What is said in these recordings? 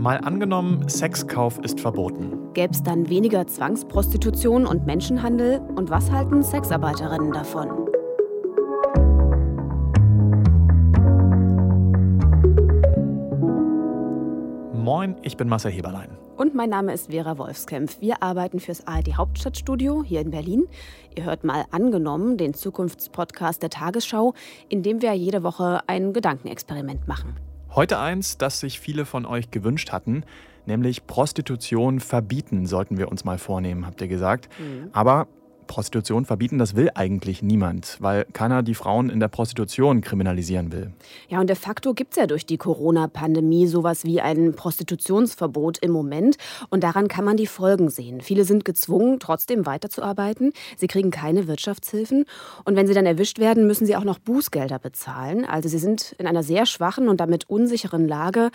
Mal angenommen, Sexkauf ist verboten. Gäbe es dann weniger Zwangsprostitution und Menschenhandel? Und was halten Sexarbeiterinnen davon? Moin, ich bin Marcel Heberlein. Und mein Name ist Vera Wolfskämpf. Wir arbeiten fürs ARD Hauptstadtstudio hier in Berlin. Ihr hört mal angenommen den Zukunftspodcast der Tagesschau, in dem wir jede Woche ein Gedankenexperiment machen. Heute eins, das sich viele von euch gewünscht hatten, nämlich Prostitution verbieten sollten wir uns mal vornehmen, habt ihr gesagt. Mhm. Aber Prostitution verbieten, das will eigentlich niemand, weil keiner die Frauen in der Prostitution kriminalisieren will. Ja, und de facto gibt es ja durch die Corona-Pandemie sowas wie ein Prostitutionsverbot im Moment. Und daran kann man die Folgen sehen. Viele sind gezwungen, trotzdem weiterzuarbeiten. Sie kriegen keine Wirtschaftshilfen. Und wenn sie dann erwischt werden, müssen sie auch noch Bußgelder bezahlen. Also sie sind in einer sehr schwachen und damit unsicheren Lage.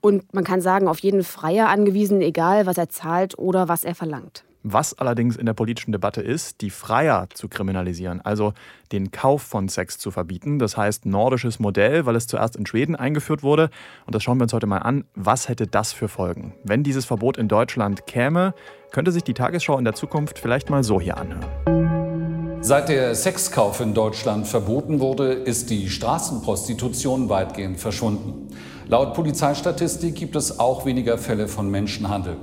Und man kann sagen, auf jeden Freier angewiesen, egal was er zahlt oder was er verlangt. Was allerdings in der politischen Debatte ist, die Freier zu kriminalisieren, also den Kauf von Sex zu verbieten. Das heißt nordisches Modell, weil es zuerst in Schweden eingeführt wurde. Und das schauen wir uns heute mal an. Was hätte das für Folgen? Wenn dieses Verbot in Deutschland käme, könnte sich die Tagesschau in der Zukunft vielleicht mal so hier anhören. Seit der Sexkauf in Deutschland verboten wurde, ist die Straßenprostitution weitgehend verschwunden. Laut Polizeistatistik gibt es auch weniger Fälle von Menschenhandel.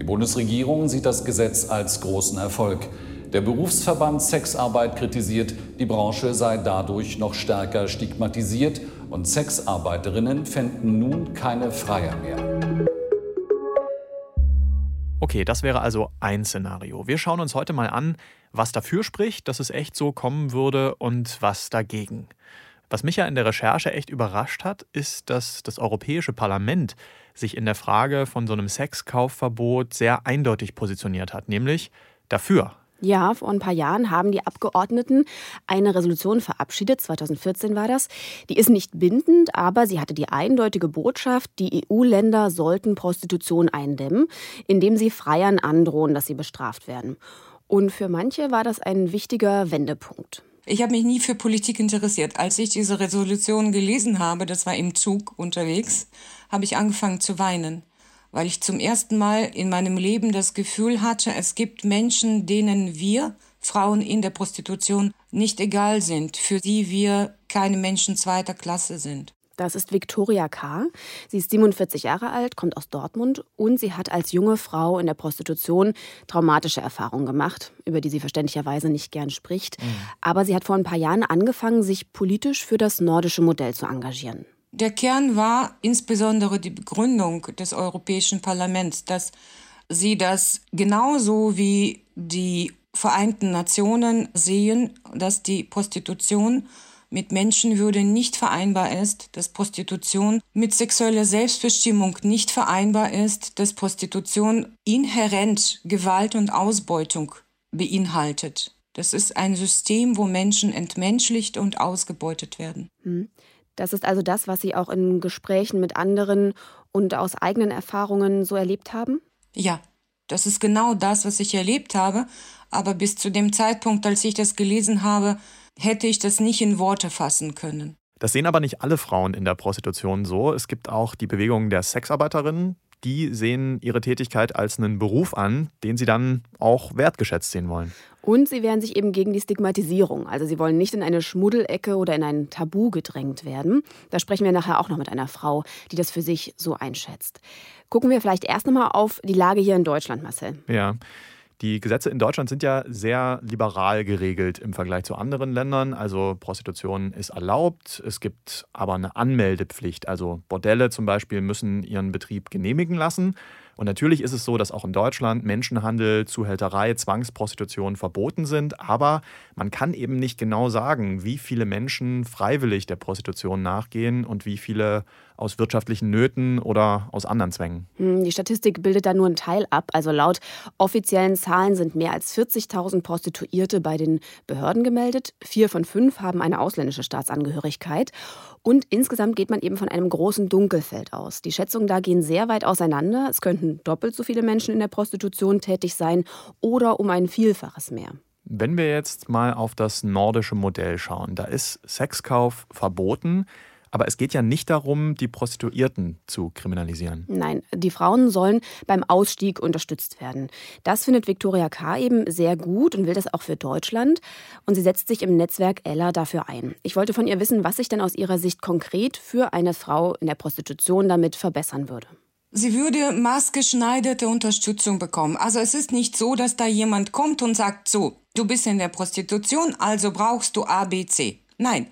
Die Bundesregierung sieht das Gesetz als großen Erfolg. Der Berufsverband Sexarbeit kritisiert, die Branche sei dadurch noch stärker stigmatisiert und Sexarbeiterinnen fänden nun keine Freier mehr. Okay, das wäre also ein Szenario. Wir schauen uns heute mal an, was dafür spricht, dass es echt so kommen würde und was dagegen. Was mich ja in der Recherche echt überrascht hat, ist, dass das Europäische Parlament sich in der Frage von so einem Sexkaufverbot sehr eindeutig positioniert hat, nämlich dafür. Ja, vor ein paar Jahren haben die Abgeordneten eine Resolution verabschiedet, 2014 war das. Die ist nicht bindend, aber sie hatte die eindeutige Botschaft, die EU-Länder sollten Prostitution eindämmen, indem sie Freiern androhen, dass sie bestraft werden. Und für manche war das ein wichtiger Wendepunkt. Ich habe mich nie für Politik interessiert. Als ich diese Resolution gelesen habe, das war im Zug unterwegs, habe ich angefangen zu weinen, weil ich zum ersten Mal in meinem Leben das Gefühl hatte, es gibt Menschen, denen wir, Frauen in der Prostitution, nicht egal sind, für die wir keine Menschen zweiter Klasse sind. Das ist Viktoria K. Sie ist 47 Jahre alt, kommt aus Dortmund und sie hat als junge Frau in der Prostitution traumatische Erfahrungen gemacht, über die sie verständlicherweise nicht gern spricht. Mhm. Aber sie hat vor ein paar Jahren angefangen, sich politisch für das nordische Modell zu engagieren. Der Kern war insbesondere die Begründung des Europäischen Parlaments, dass sie das genauso wie die Vereinten Nationen sehen, dass die Prostitution mit Menschenwürde nicht vereinbar ist, dass Prostitution mit sexueller Selbstbestimmung nicht vereinbar ist, dass Prostitution inhärent Gewalt und Ausbeutung beinhaltet. Das ist ein System, wo Menschen entmenschlicht und ausgebeutet werden. Hm. Das ist also das, was Sie auch in Gesprächen mit anderen und aus eigenen Erfahrungen so erlebt haben? Ja, das ist genau das, was ich erlebt habe. Aber bis zu dem Zeitpunkt, als ich das gelesen habe, hätte ich das nicht in Worte fassen können. Das sehen aber nicht alle Frauen in der Prostitution so. Es gibt auch die Bewegung der Sexarbeiterinnen. Die sehen ihre Tätigkeit als einen Beruf an, den sie dann auch wertgeschätzt sehen wollen. Und sie wehren sich eben gegen die Stigmatisierung. Also sie wollen nicht in eine Schmuddelecke oder in ein Tabu gedrängt werden. Da sprechen wir nachher auch noch mit einer Frau, die das für sich so einschätzt. Gucken wir vielleicht erst nochmal auf die Lage hier in Deutschland, Marcel. Ja. Die Gesetze in Deutschland sind ja sehr liberal geregelt im Vergleich zu anderen Ländern. Also Prostitution ist erlaubt, es gibt aber eine Anmeldepflicht. Also Bordelle zum Beispiel müssen ihren Betrieb genehmigen lassen. Und natürlich ist es so, dass auch in Deutschland Menschenhandel, Zuhälterei, Zwangsprostitution verboten sind. Aber man kann eben nicht genau sagen, wie viele Menschen freiwillig der Prostitution nachgehen und wie viele aus wirtschaftlichen Nöten oder aus anderen Zwängen. Hm, die Statistik bildet da nur einen Teil ab. Also laut offiziellen Zahlen sind mehr als 40.000 Prostituierte bei den Behörden gemeldet. Vier von fünf haben eine ausländische Staatsangehörigkeit. Und insgesamt geht man eben von einem großen Dunkelfeld aus. Die Schätzungen da gehen sehr weit auseinander. Es könnten doppelt so viele Menschen in der Prostitution tätig sein oder um ein Vielfaches mehr. Wenn wir jetzt mal auf das nordische Modell schauen, da ist Sexkauf verboten. Aber es geht ja nicht darum, die Prostituierten zu kriminalisieren. Nein, die Frauen sollen beim Ausstieg unterstützt werden. Das findet Viktoria K. eben sehr gut und will das auch für Deutschland. Und sie setzt sich im Netzwerk Ella dafür ein. Ich wollte von ihr wissen, was sich denn aus ihrer Sicht konkret für eine Frau in der Prostitution damit verbessern würde. Sie würde maßgeschneiderte Unterstützung bekommen. Also es ist nicht so, dass da jemand kommt und sagt, so, du bist in der Prostitution, also brauchst du A, B, C. Nein,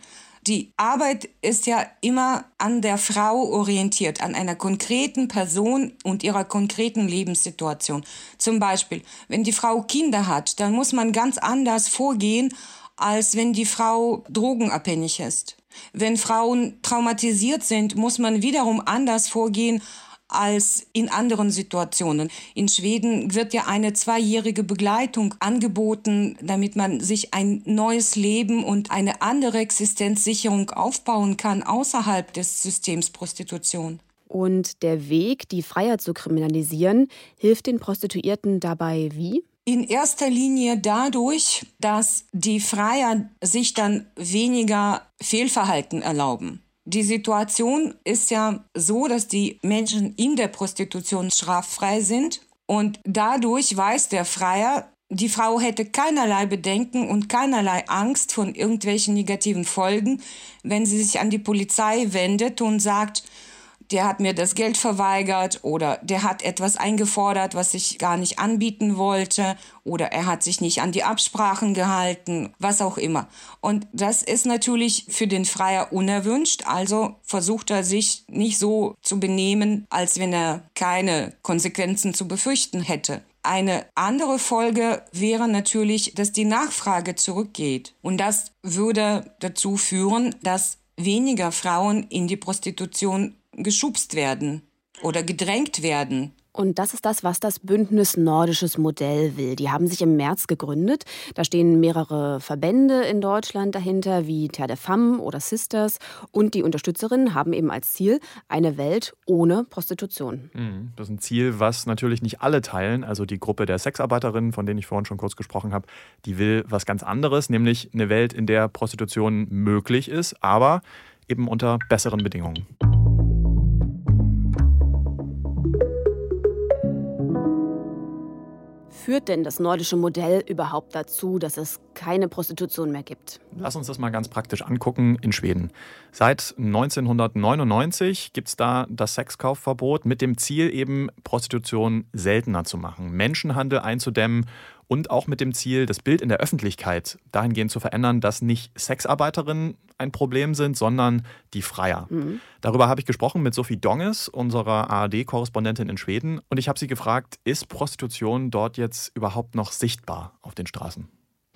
die Arbeit ist ja immer an der Frau orientiert, an einer konkreten Person und ihrer konkreten Lebenssituation. Zum Beispiel, wenn die Frau Kinder hat, dann muss man ganz anders vorgehen, als wenn die Frau drogenabhängig ist. Wenn Frauen traumatisiert sind, muss man wiederum anders vorgehen, als in anderen Situationen. In Schweden wird ja eine zweijährige Begleitung angeboten, damit man sich ein neues Leben und eine andere Existenzsicherung aufbauen kann außerhalb des Systems Prostitution. Und der Weg, die Freiheit zu kriminalisieren, hilft den Prostituierten dabei wie? In erster Linie dadurch, dass die Freier sich dann weniger Fehlverhalten erlauben. Die Situation ist ja so, dass die Menschen in der Prostitution straffrei sind und dadurch weiß der Freier, die Frau hätte keinerlei Bedenken und keinerlei Angst von irgendwelchen negativen Folgen, wenn sie sich an die Polizei wendet und sagt, der hat mir das Geld verweigert oder der hat etwas eingefordert, was ich gar nicht anbieten wollte oder er hat sich nicht an die Absprachen gehalten, was auch immer. Und das ist natürlich für den Freier unerwünscht, also versucht er sich nicht so zu benehmen, als wenn er keine Konsequenzen zu befürchten hätte. Eine andere Folge wäre natürlich, dass die Nachfrage zurückgeht. Und das würde dazu führen, dass weniger Frauen in die Prostitution geschubst werden oder gedrängt werden. Und das ist das, was das Bündnis Nordisches Modell will. Die haben sich im März gegründet. Da stehen mehrere Verbände in Deutschland dahinter, wie Terre de Femme oder Sisters. Und die Unterstützerinnen haben eben als Ziel eine Welt ohne Prostitution. Mhm. Das ist ein Ziel, was natürlich nicht alle teilen. Also die Gruppe der Sexarbeiterinnen, von denen ich vorhin schon kurz gesprochen habe, die will was ganz anderes, nämlich eine Welt, in der Prostitution möglich ist, aber eben unter besseren Bedingungen. Führt denn das nordische Modell überhaupt dazu, dass es keine Prostitution mehr gibt? Lass uns das mal ganz praktisch angucken in Schweden. Seit 1999 gibt es da das Sexkaufverbot mit dem Ziel, eben Prostitution seltener zu machen, Menschenhandel einzudämmen und auch mit dem Ziel, das Bild in der Öffentlichkeit dahingehend zu verändern, dass nicht Sexarbeiterinnen ein Problem sind, sondern die Freier. Mhm. Darüber habe ich gesprochen mit Sophie Donges, unserer ARD-Korrespondentin in Schweden, und ich habe sie gefragt, ist Prostitution dort jetzt überhaupt noch sichtbar auf den Straßen?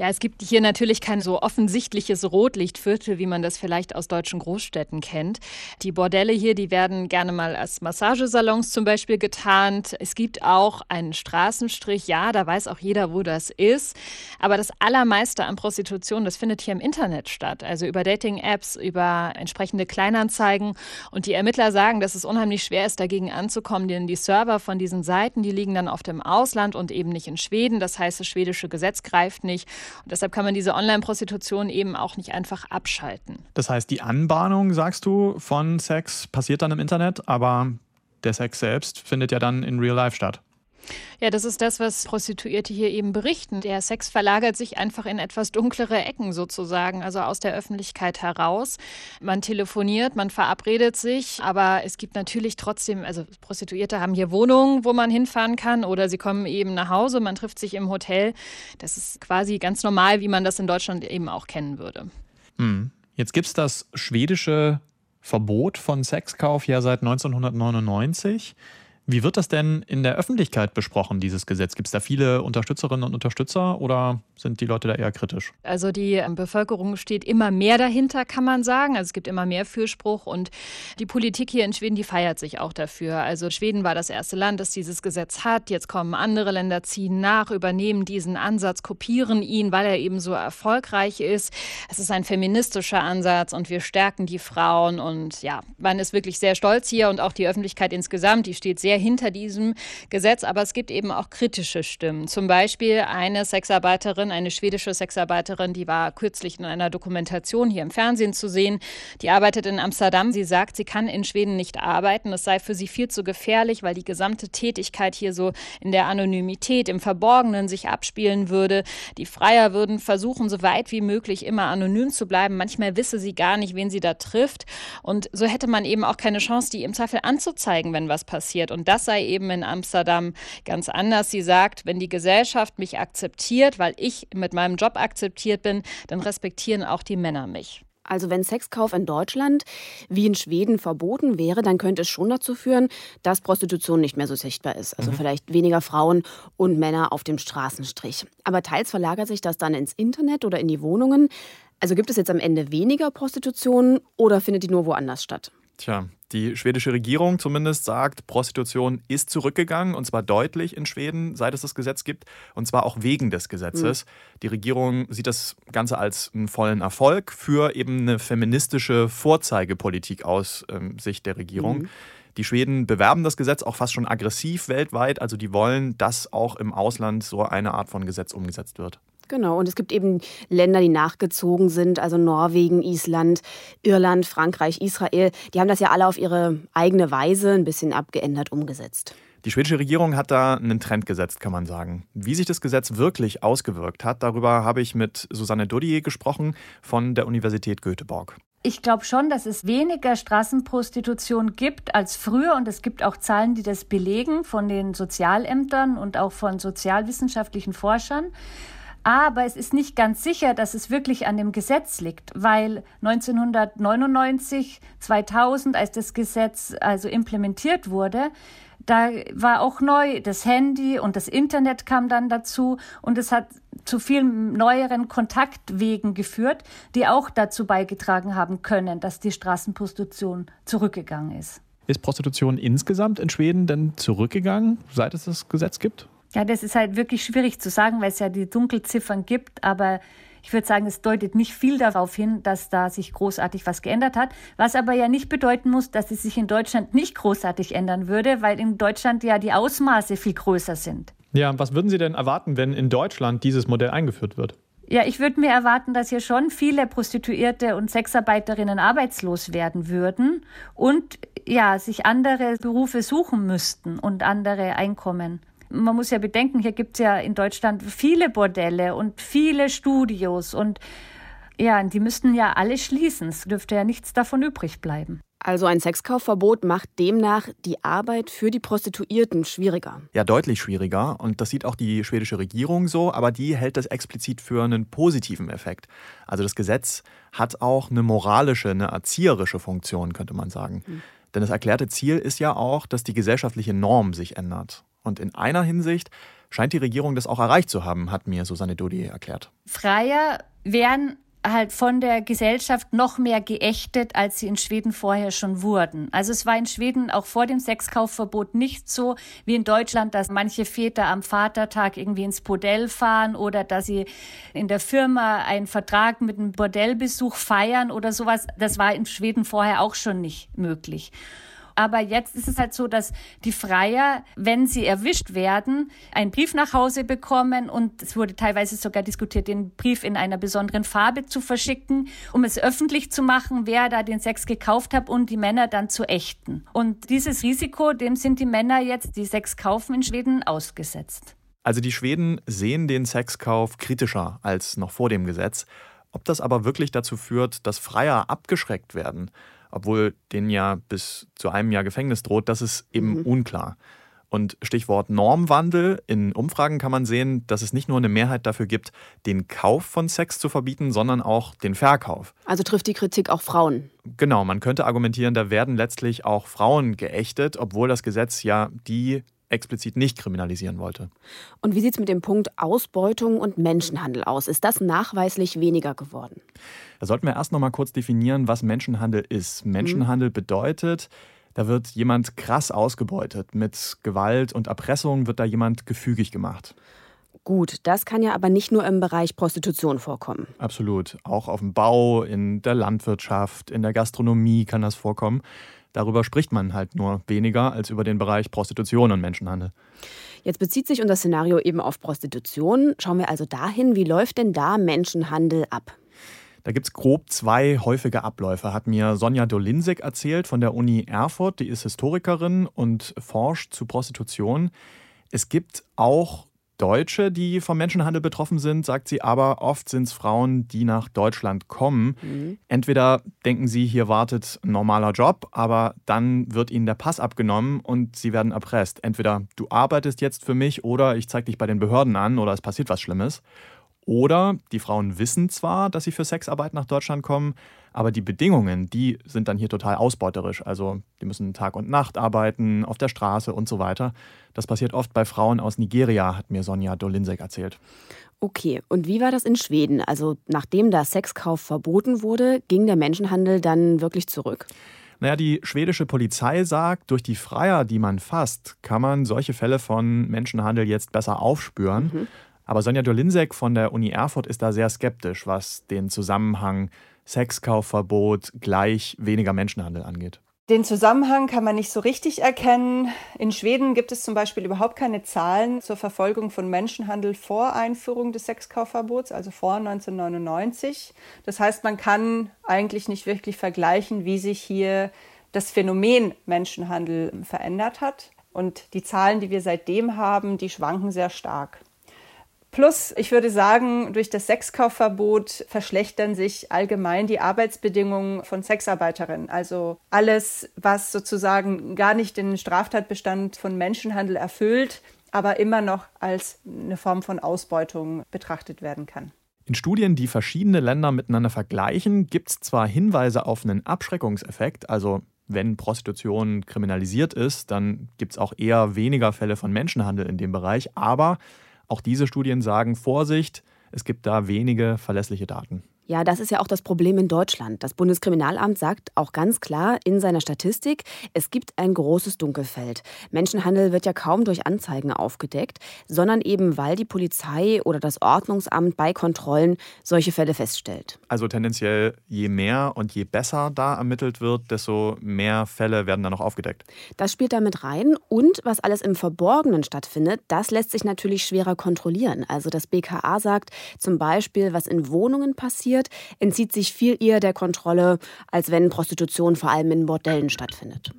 Ja, es gibt hier natürlich kein so offensichtliches Rotlichtviertel, wie man das vielleicht aus deutschen Großstädten kennt. Die Bordelle hier, die werden gerne mal als Massagesalons zum Beispiel getarnt. Es gibt auch einen Straßenstrich, ja, da weiß auch jeder, wo das ist. Aber das Allermeiste an Prostitution, das findet hier im Internet statt. Also über Dating-Apps, über entsprechende Kleinanzeigen. Und die Ermittler sagen, dass es unheimlich schwer ist, dagegen anzukommen, denn die Server von diesen Seiten, die liegen dann oft im Ausland und eben nicht in Schweden. Das heißt, das schwedische Gesetz greift nicht. Und deshalb kann man diese Online-Prostitution eben auch nicht einfach abschalten. Das heißt, die Anbahnung, sagst du, von Sex passiert dann im Internet, aber der Sex selbst findet ja dann in Real Life statt. Ja, das ist das, was Prostituierte hier eben berichten. Der Sex verlagert sich einfach in etwas dunklere Ecken sozusagen, also aus der Öffentlichkeit heraus. Man telefoniert, man verabredet sich, aber es gibt natürlich trotzdem, also Prostituierte haben hier Wohnungen, wo man hinfahren kann oder sie kommen eben nach Hause, man trifft sich im Hotel. Das ist quasi ganz normal, wie man das in Deutschland eben auch kennen würde. Hm. Jetzt gibt es das schwedische Verbot von Sexkauf ja seit 1999. Wie wird das denn in der Öffentlichkeit besprochen, dieses Gesetz? Gibt es da viele Unterstützerinnen und Unterstützer oder sind die Leute da eher kritisch? Also die ähm, Bevölkerung steht immer mehr dahinter, kann man sagen. Also es gibt immer mehr Fürspruch und die Politik hier in Schweden, die feiert sich auch dafür. Also Schweden war das erste Land, das dieses Gesetz hat. Jetzt kommen andere Länder, ziehen nach, übernehmen diesen Ansatz, kopieren ihn, weil er eben so erfolgreich ist. Es ist ein feministischer Ansatz und wir stärken die Frauen und ja, man ist wirklich sehr stolz hier und auch die Öffentlichkeit insgesamt, die steht sehr sehr hinter diesem Gesetz, aber es gibt eben auch kritische Stimmen. Zum Beispiel eine Sexarbeiterin, eine schwedische Sexarbeiterin, die war kürzlich in einer Dokumentation hier im Fernsehen zu sehen. Die arbeitet in Amsterdam. Sie sagt, sie kann in Schweden nicht arbeiten. Es sei für sie viel zu gefährlich, weil die gesamte Tätigkeit hier so in der Anonymität, im Verborgenen sich abspielen würde. Die Freier würden versuchen, so weit wie möglich immer anonym zu bleiben. Manchmal wisse sie gar nicht, wen sie da trifft. Und so hätte man eben auch keine Chance, die im Zweifel anzuzeigen, wenn was passiert. Und das sei eben in Amsterdam ganz anders. Sie sagt, wenn die Gesellschaft mich akzeptiert, weil ich mit meinem Job akzeptiert bin, dann respektieren auch die Männer mich. Also wenn Sexkauf in Deutschland wie in Schweden verboten wäre, dann könnte es schon dazu führen, dass Prostitution nicht mehr so sichtbar ist. Also mhm. vielleicht weniger Frauen und Männer auf dem Straßenstrich. Aber teils verlagert sich das dann ins Internet oder in die Wohnungen. Also gibt es jetzt am Ende weniger Prostitution oder findet die nur woanders statt? Tja, die schwedische Regierung zumindest sagt, Prostitution ist zurückgegangen und zwar deutlich in Schweden, seit es das Gesetz gibt und zwar auch wegen des Gesetzes. Mhm. Die Regierung sieht das Ganze als einen vollen Erfolg für eben eine feministische Vorzeigepolitik aus ähm, Sicht der Regierung. Mhm. Die Schweden bewerben das Gesetz auch fast schon aggressiv weltweit, also die wollen, dass auch im Ausland so eine Art von Gesetz umgesetzt wird. Genau, und es gibt eben Länder, die nachgezogen sind, also Norwegen, Island, Irland, Frankreich, Israel. Die haben das ja alle auf ihre eigene Weise ein bisschen abgeändert umgesetzt. Die schwedische Regierung hat da einen Trend gesetzt, kann man sagen. Wie sich das Gesetz wirklich ausgewirkt hat, darüber habe ich mit Susanne Dodier gesprochen von der Universität Göteborg. Ich glaube schon, dass es weniger Straßenprostitution gibt als früher und es gibt auch Zahlen, die das belegen von den Sozialämtern und auch von sozialwissenschaftlichen Forschern. Aber es ist nicht ganz sicher, dass es wirklich an dem Gesetz liegt, weil 1999, 2000, als das Gesetz also implementiert wurde, da war auch neu das Handy und das Internet kam dann dazu und es hat zu vielen neueren Kontaktwegen geführt, die auch dazu beigetragen haben können, dass die Straßenprostitution zurückgegangen ist. Ist Prostitution insgesamt in Schweden denn zurückgegangen, seit es das Gesetz gibt? Ja, das ist halt wirklich schwierig zu sagen, weil es ja die Dunkelziffern gibt, aber ich würde sagen, es deutet nicht viel darauf hin, dass da sich großartig was geändert hat, was aber ja nicht bedeuten muss, dass es sich in Deutschland nicht großartig ändern würde, weil in Deutschland ja die Ausmaße viel größer sind. Ja, was würden Sie denn erwarten, wenn in Deutschland dieses Modell eingeführt wird? Ja, ich würde mir erwarten, dass hier schon viele Prostituierte und Sexarbeiterinnen arbeitslos werden würden und ja, sich andere Berufe suchen müssten und andere Einkommen man muss ja bedenken, hier gibt es ja in Deutschland viele Bordelle und viele Studios und ja, die müssten ja alle schließen. Es dürfte ja nichts davon übrig bleiben. Also ein Sexkaufverbot macht demnach die Arbeit für die Prostituierten schwieriger. Ja, deutlich schwieriger. Und das sieht auch die schwedische Regierung so, aber die hält das explizit für einen positiven Effekt. Also das Gesetz hat auch eine moralische, eine erzieherische Funktion, könnte man sagen. Mhm. Denn das erklärte Ziel ist ja auch, dass die gesellschaftliche Norm sich ändert. Und in einer Hinsicht scheint die Regierung das auch erreicht zu haben, hat mir Susanne Dodi erklärt. Freier werden halt von der Gesellschaft noch mehr geächtet, als sie in Schweden vorher schon wurden. Also es war in Schweden auch vor dem Sexkaufverbot nicht so wie in Deutschland, dass manche Väter am Vatertag irgendwie ins Bordell fahren oder dass sie in der Firma einen Vertrag mit einem Bordellbesuch feiern oder sowas. Das war in Schweden vorher auch schon nicht möglich. Aber jetzt ist es halt so, dass die Freier, wenn sie erwischt werden, einen Brief nach Hause bekommen und es wurde teilweise sogar diskutiert, den Brief in einer besonderen Farbe zu verschicken, um es öffentlich zu machen, wer da den Sex gekauft hat und die Männer dann zu ächten. Und dieses Risiko, dem sind die Männer jetzt, die Sex kaufen in Schweden, ausgesetzt. Also die Schweden sehen den Sexkauf kritischer als noch vor dem Gesetz. Ob das aber wirklich dazu führt, dass Freier abgeschreckt werden, obwohl denen ja bis zu einem Jahr Gefängnis droht, das ist eben mhm. unklar. Und Stichwort Normwandel. In Umfragen kann man sehen, dass es nicht nur eine Mehrheit dafür gibt, den Kauf von Sex zu verbieten, sondern auch den Verkauf. Also trifft die Kritik auch Frauen? Genau, man könnte argumentieren, da werden letztlich auch Frauen geächtet, obwohl das Gesetz ja die explizit nicht kriminalisieren wollte. Und wie sieht es mit dem Punkt Ausbeutung und Menschenhandel aus? Ist das nachweislich weniger geworden? Da sollten wir erst noch mal kurz definieren, was Menschenhandel ist. Menschenhandel mhm. bedeutet, da wird jemand krass ausgebeutet. Mit Gewalt und Erpressung wird da jemand gefügig gemacht. Gut, das kann ja aber nicht nur im Bereich Prostitution vorkommen. Absolut. Auch auf dem Bau, in der Landwirtschaft, in der Gastronomie kann das vorkommen. Darüber spricht man halt nur weniger als über den Bereich Prostitution und Menschenhandel. Jetzt bezieht sich unser Szenario eben auf Prostitution. Schauen wir also dahin, wie läuft denn da Menschenhandel ab? Da gibt es grob zwei häufige Abläufe, hat mir Sonja Dolinsek erzählt von der Uni Erfurt. Die ist Historikerin und forscht zu Prostitution. Es gibt auch Deutsche, die vom Menschenhandel betroffen sind, sagt sie, aber oft sind es Frauen, die nach Deutschland kommen. Mhm. Entweder denken sie, hier wartet ein normaler Job, aber dann wird ihnen der Pass abgenommen und sie werden erpresst. Entweder du arbeitest jetzt für mich oder ich zeige dich bei den Behörden an oder es passiert was Schlimmes. Oder die Frauen wissen zwar, dass sie für Sexarbeit nach Deutschland kommen, aber die Bedingungen, die sind dann hier total ausbeuterisch. Also die müssen Tag und Nacht arbeiten, auf der Straße und so weiter. Das passiert oft bei Frauen aus Nigeria, hat mir Sonja Dolinsek erzählt. Okay, und wie war das in Schweden? Also nachdem der Sexkauf verboten wurde, ging der Menschenhandel dann wirklich zurück? Naja, die schwedische Polizei sagt, durch die Freier, die man fasst, kann man solche Fälle von Menschenhandel jetzt besser aufspüren. Mhm. Aber Sonja Dolinsek von der Uni Erfurt ist da sehr skeptisch, was den Zusammenhang Sexkaufverbot gleich weniger Menschenhandel angeht. Den Zusammenhang kann man nicht so richtig erkennen. In Schweden gibt es zum Beispiel überhaupt keine Zahlen zur Verfolgung von Menschenhandel vor Einführung des Sexkaufverbots, also vor 1999. Das heißt, man kann eigentlich nicht wirklich vergleichen, wie sich hier das Phänomen Menschenhandel verändert hat. Und die Zahlen, die wir seitdem haben, die schwanken sehr stark. Plus, ich würde sagen, durch das Sexkaufverbot verschlechtern sich allgemein die Arbeitsbedingungen von Sexarbeiterinnen. Also alles, was sozusagen gar nicht den Straftatbestand von Menschenhandel erfüllt, aber immer noch als eine Form von Ausbeutung betrachtet werden kann. In Studien, die verschiedene Länder miteinander vergleichen, gibt es zwar Hinweise auf einen Abschreckungseffekt, also wenn Prostitution kriminalisiert ist, dann gibt es auch eher weniger Fälle von Menschenhandel in dem Bereich, aber auch diese Studien sagen, Vorsicht, es gibt da wenige verlässliche Daten. Ja, das ist ja auch das Problem in Deutschland. Das Bundeskriminalamt sagt auch ganz klar in seiner Statistik, es gibt ein großes Dunkelfeld. Menschenhandel wird ja kaum durch Anzeigen aufgedeckt, sondern eben weil die Polizei oder das Ordnungsamt bei Kontrollen solche Fälle feststellt. Also tendenziell je mehr und je besser da ermittelt wird, desto mehr Fälle werden dann noch aufgedeckt. Das spielt damit rein und was alles im Verborgenen stattfindet, das lässt sich natürlich schwerer kontrollieren. Also das BKA sagt zum Beispiel, was in Wohnungen passiert, passiert, entzieht sich viel eher der Kontrolle, als wenn Prostitution vor allem in Bordellen stattfindet.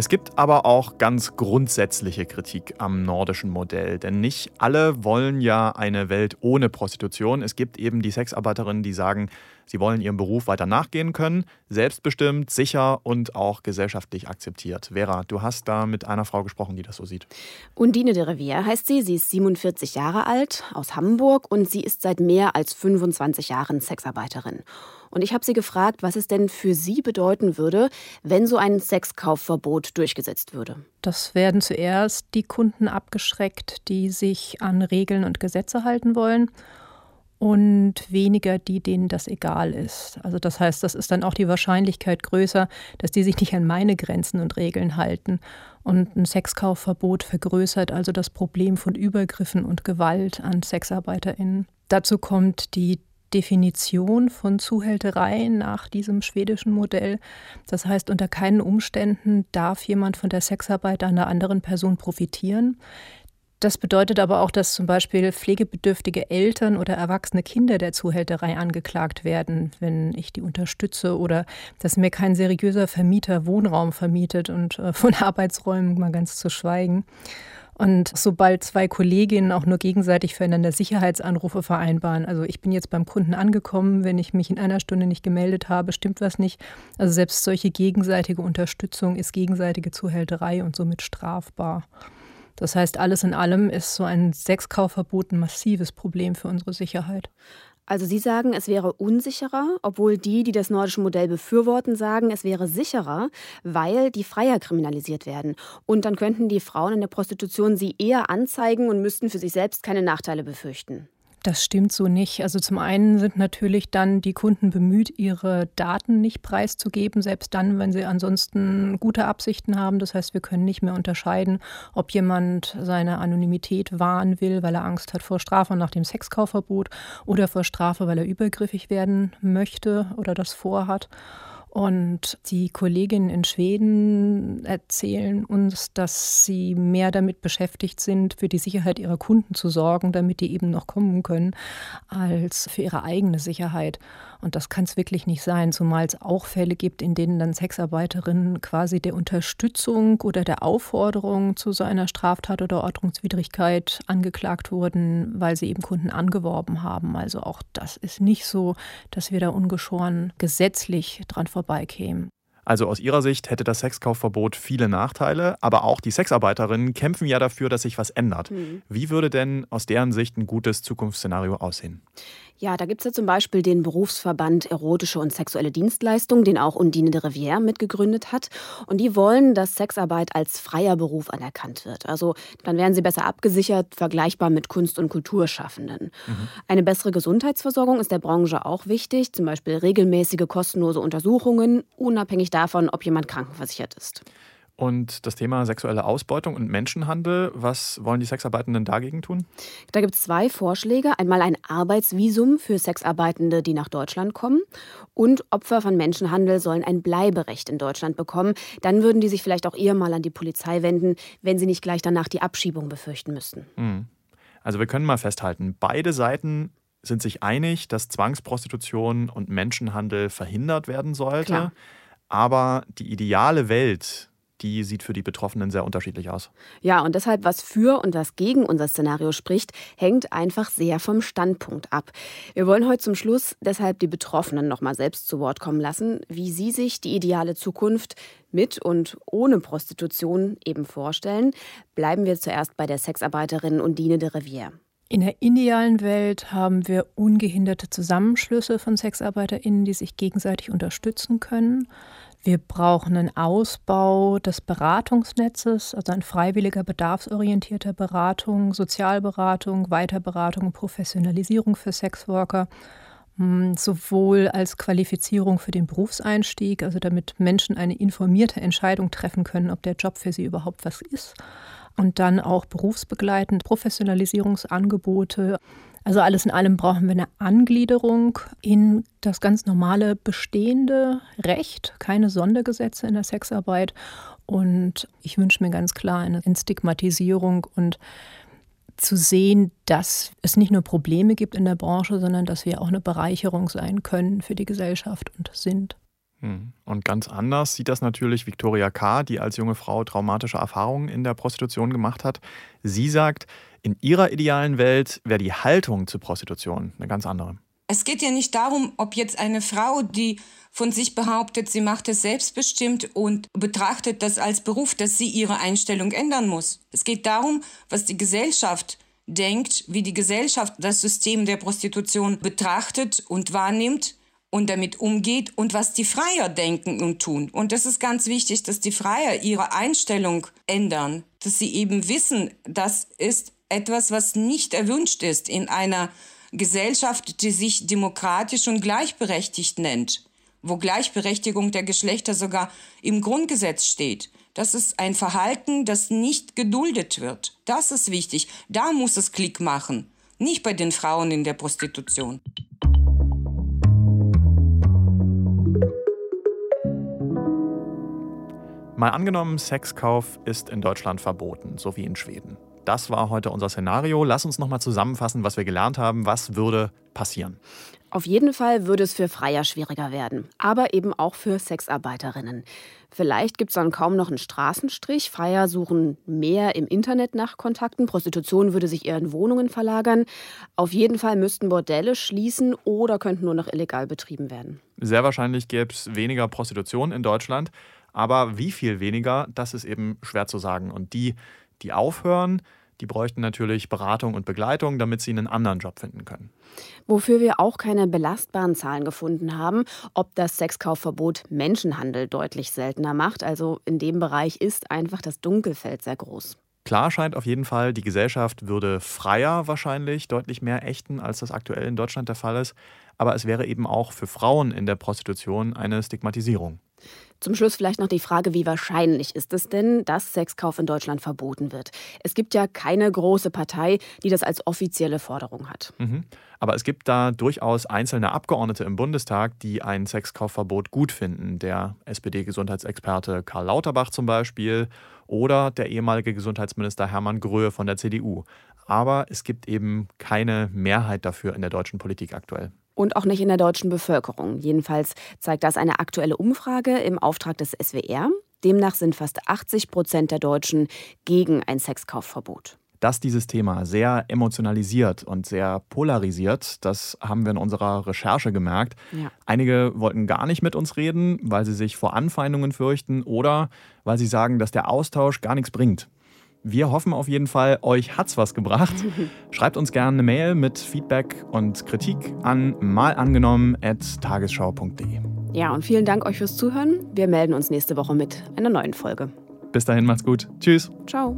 Es gibt aber auch ganz grundsätzliche Kritik am nordischen Modell, denn nicht alle wollen ja eine Welt ohne Prostitution. Es gibt eben die Sexarbeiterinnen, die sagen, Sie wollen ihrem Beruf weiter nachgehen können, selbstbestimmt, sicher und auch gesellschaftlich akzeptiert. Vera, du hast da mit einer Frau gesprochen, die das so sieht. Undine de Rivière heißt sie. Sie ist 47 Jahre alt, aus Hamburg und sie ist seit mehr als 25 Jahren Sexarbeiterin. Und ich habe sie gefragt, was es denn für sie bedeuten würde, wenn so ein Sexkaufverbot durchgesetzt würde. Das werden zuerst die Kunden abgeschreckt, die sich an Regeln und Gesetze halten wollen und weniger die, denen das egal ist. Also das heißt, das ist dann auch die Wahrscheinlichkeit größer, dass die sich nicht an meine Grenzen und Regeln halten. Und ein Sexkaufverbot vergrößert also das Problem von Übergriffen und Gewalt an Sexarbeiterinnen. Dazu kommt die Definition von Zuhälterei nach diesem schwedischen Modell. Das heißt, unter keinen Umständen darf jemand von der Sexarbeit einer anderen Person profitieren. Das bedeutet aber auch, dass zum Beispiel pflegebedürftige Eltern oder erwachsene Kinder der Zuhälterei angeklagt werden, wenn ich die unterstütze oder dass mir kein seriöser Vermieter Wohnraum vermietet und äh, von Arbeitsräumen mal ganz zu schweigen. Und sobald zwei Kolleginnen auch nur gegenseitig füreinander Sicherheitsanrufe vereinbaren, also ich bin jetzt beim Kunden angekommen, wenn ich mich in einer Stunde nicht gemeldet habe, stimmt was nicht. Also selbst solche gegenseitige Unterstützung ist gegenseitige Zuhälterei und somit strafbar. Das heißt, alles in allem ist so ein Sexkaufverbot ein massives Problem für unsere Sicherheit. Also Sie sagen, es wäre unsicherer, obwohl die, die das nordische Modell befürworten, sagen, es wäre sicherer, weil die Freier kriminalisiert werden. Und dann könnten die Frauen in der Prostitution sie eher anzeigen und müssten für sich selbst keine Nachteile befürchten. Das stimmt so nicht. Also zum einen sind natürlich dann die Kunden bemüht, ihre Daten nicht preiszugeben, selbst dann, wenn sie ansonsten gute Absichten haben. Das heißt, wir können nicht mehr unterscheiden, ob jemand seine Anonymität wahren will, weil er Angst hat vor Strafe nach dem Sexkaufverbot oder vor Strafe, weil er übergriffig werden möchte oder das vorhat. Und die Kolleginnen in Schweden erzählen uns, dass sie mehr damit beschäftigt sind, für die Sicherheit ihrer Kunden zu sorgen, damit die eben noch kommen können, als für ihre eigene Sicherheit. Und das kann es wirklich nicht sein, zumal es auch Fälle gibt, in denen dann Sexarbeiterinnen quasi der Unterstützung oder der Aufforderung zu so einer Straftat oder Ordnungswidrigkeit angeklagt wurden, weil sie eben Kunden angeworben haben. Also auch das ist nicht so, dass wir da ungeschoren gesetzlich dran vorbeikämen. Also aus Ihrer Sicht hätte das Sexkaufverbot viele Nachteile, aber auch die Sexarbeiterinnen kämpfen ja dafür, dass sich was ändert. Mhm. Wie würde denn aus deren Sicht ein gutes Zukunftsszenario aussehen? Ja, da gibt es ja zum Beispiel den Berufsverband Erotische und Sexuelle Dienstleistungen, den auch Undine de Rivière mitgegründet hat. Und die wollen, dass Sexarbeit als freier Beruf anerkannt wird. Also dann wären sie besser abgesichert, vergleichbar mit Kunst- und Kulturschaffenden. Mhm. Eine bessere Gesundheitsversorgung ist der Branche auch wichtig, zum Beispiel regelmäßige kostenlose Untersuchungen, unabhängig davon, ob jemand krankenversichert ist. Und das Thema sexuelle Ausbeutung und Menschenhandel, was wollen die Sexarbeitenden dagegen tun? Da gibt es zwei Vorschläge. Einmal ein Arbeitsvisum für Sexarbeitende, die nach Deutschland kommen. Und Opfer von Menschenhandel sollen ein Bleiberecht in Deutschland bekommen. Dann würden die sich vielleicht auch eher mal an die Polizei wenden, wenn sie nicht gleich danach die Abschiebung befürchten müssten. Hm. Also wir können mal festhalten, beide Seiten sind sich einig, dass Zwangsprostitution und Menschenhandel verhindert werden sollte. Klar. Aber die ideale Welt, die sieht für die Betroffenen sehr unterschiedlich aus. Ja, und deshalb, was für und was gegen unser Szenario spricht, hängt einfach sehr vom Standpunkt ab. Wir wollen heute zum Schluss deshalb die Betroffenen noch mal selbst zu Wort kommen lassen, wie sie sich die ideale Zukunft mit und ohne Prostitution eben vorstellen. Bleiben wir zuerst bei der Sexarbeiterin Undine de Rivière. In der idealen Welt haben wir ungehinderte Zusammenschlüsse von SexarbeiterInnen, die sich gegenseitig unterstützen können. Wir brauchen einen Ausbau des Beratungsnetzes, also ein freiwilliger bedarfsorientierter Beratung, Sozialberatung, Weiterberatung, Professionalisierung für Sexworker, hm, sowohl als Qualifizierung für den Berufseinstieg, also damit Menschen eine informierte Entscheidung treffen können, ob der Job für sie überhaupt was ist, und dann auch berufsbegleitend Professionalisierungsangebote, also alles in allem brauchen wir eine Angliederung in das ganz normale bestehende Recht, keine Sondergesetze in der Sexarbeit. Und ich wünsche mir ganz klar eine Entstigmatisierung und zu sehen, dass es nicht nur Probleme gibt in der Branche, sondern dass wir auch eine Bereicherung sein können für die Gesellschaft und sind. Hm. Und ganz anders sieht das natürlich Victoria K., die als junge Frau traumatische Erfahrungen in der Prostitution gemacht hat. Sie sagt, in ihrer idealen Welt wäre die Haltung zur Prostitution eine ganz andere. Es geht ja nicht darum, ob jetzt eine Frau, die von sich behauptet, sie macht es selbstbestimmt und betrachtet das als Beruf, dass sie ihre Einstellung ändern muss. Es geht darum, was die Gesellschaft denkt, wie die Gesellschaft das System der Prostitution betrachtet und wahrnimmt und damit umgeht und was die Freier denken und tun. Und das ist ganz wichtig, dass die Freier ihre Einstellung ändern, dass sie eben wissen, das ist etwas, was nicht erwünscht ist in einer Gesellschaft, die sich demokratisch und gleichberechtigt nennt, wo Gleichberechtigung der Geschlechter sogar im Grundgesetz steht. Das ist ein Verhalten, das nicht geduldet wird. Das ist wichtig. Da muss es Klick machen, nicht bei den Frauen in der Prostitution. Mal angenommen, Sexkauf ist in Deutschland verboten, so wie in Schweden. Das war heute unser Szenario. Lass uns nochmal zusammenfassen, was wir gelernt haben. Was würde passieren? Auf jeden Fall würde es für Freier schwieriger werden, aber eben auch für Sexarbeiterinnen. Vielleicht gibt es dann kaum noch einen Straßenstrich. Freier suchen mehr im Internet nach Kontakten. Prostitution würde sich eher in Wohnungen verlagern. Auf jeden Fall müssten Bordelle schließen oder könnten nur noch illegal betrieben werden. Sehr wahrscheinlich gäbe es weniger Prostitution in Deutschland. Aber wie viel weniger, das ist eben schwer zu sagen. Und die, die aufhören, die bräuchten natürlich Beratung und Begleitung, damit sie einen anderen Job finden können. Wofür wir auch keine belastbaren Zahlen gefunden haben, ob das Sexkaufverbot Menschenhandel deutlich seltener macht. Also in dem Bereich ist einfach das Dunkelfeld sehr groß. Klar scheint auf jeden Fall, die Gesellschaft würde freier wahrscheinlich deutlich mehr ächten, als das aktuell in Deutschland der Fall ist. Aber es wäre eben auch für Frauen in der Prostitution eine Stigmatisierung. Zum Schluss vielleicht noch die Frage, wie wahrscheinlich ist es denn, dass Sexkauf in Deutschland verboten wird? Es gibt ja keine große Partei, die das als offizielle Forderung hat. Mhm. Aber es gibt da durchaus einzelne Abgeordnete im Bundestag, die ein Sexkaufverbot gut finden. Der SPD-Gesundheitsexperte Karl Lauterbach zum Beispiel oder der ehemalige Gesundheitsminister Hermann Gröhe von der CDU. Aber es gibt eben keine Mehrheit dafür in der deutschen Politik aktuell und auch nicht in der deutschen Bevölkerung. Jedenfalls zeigt das eine aktuelle Umfrage im Auftrag des SWR. Demnach sind fast 80 Prozent der Deutschen gegen ein Sexkaufverbot. Dass dieses Thema sehr emotionalisiert und sehr polarisiert, das haben wir in unserer Recherche gemerkt. Ja. Einige wollten gar nicht mit uns reden, weil sie sich vor Anfeindungen fürchten oder weil sie sagen, dass der Austausch gar nichts bringt. Wir hoffen auf jeden Fall, euch hat's was gebracht. Schreibt uns gerne eine Mail mit Feedback und Kritik an malangenommen.tagesschau.de. Ja, und vielen Dank euch fürs Zuhören. Wir melden uns nächste Woche mit einer neuen Folge. Bis dahin, macht's gut. Tschüss. Ciao.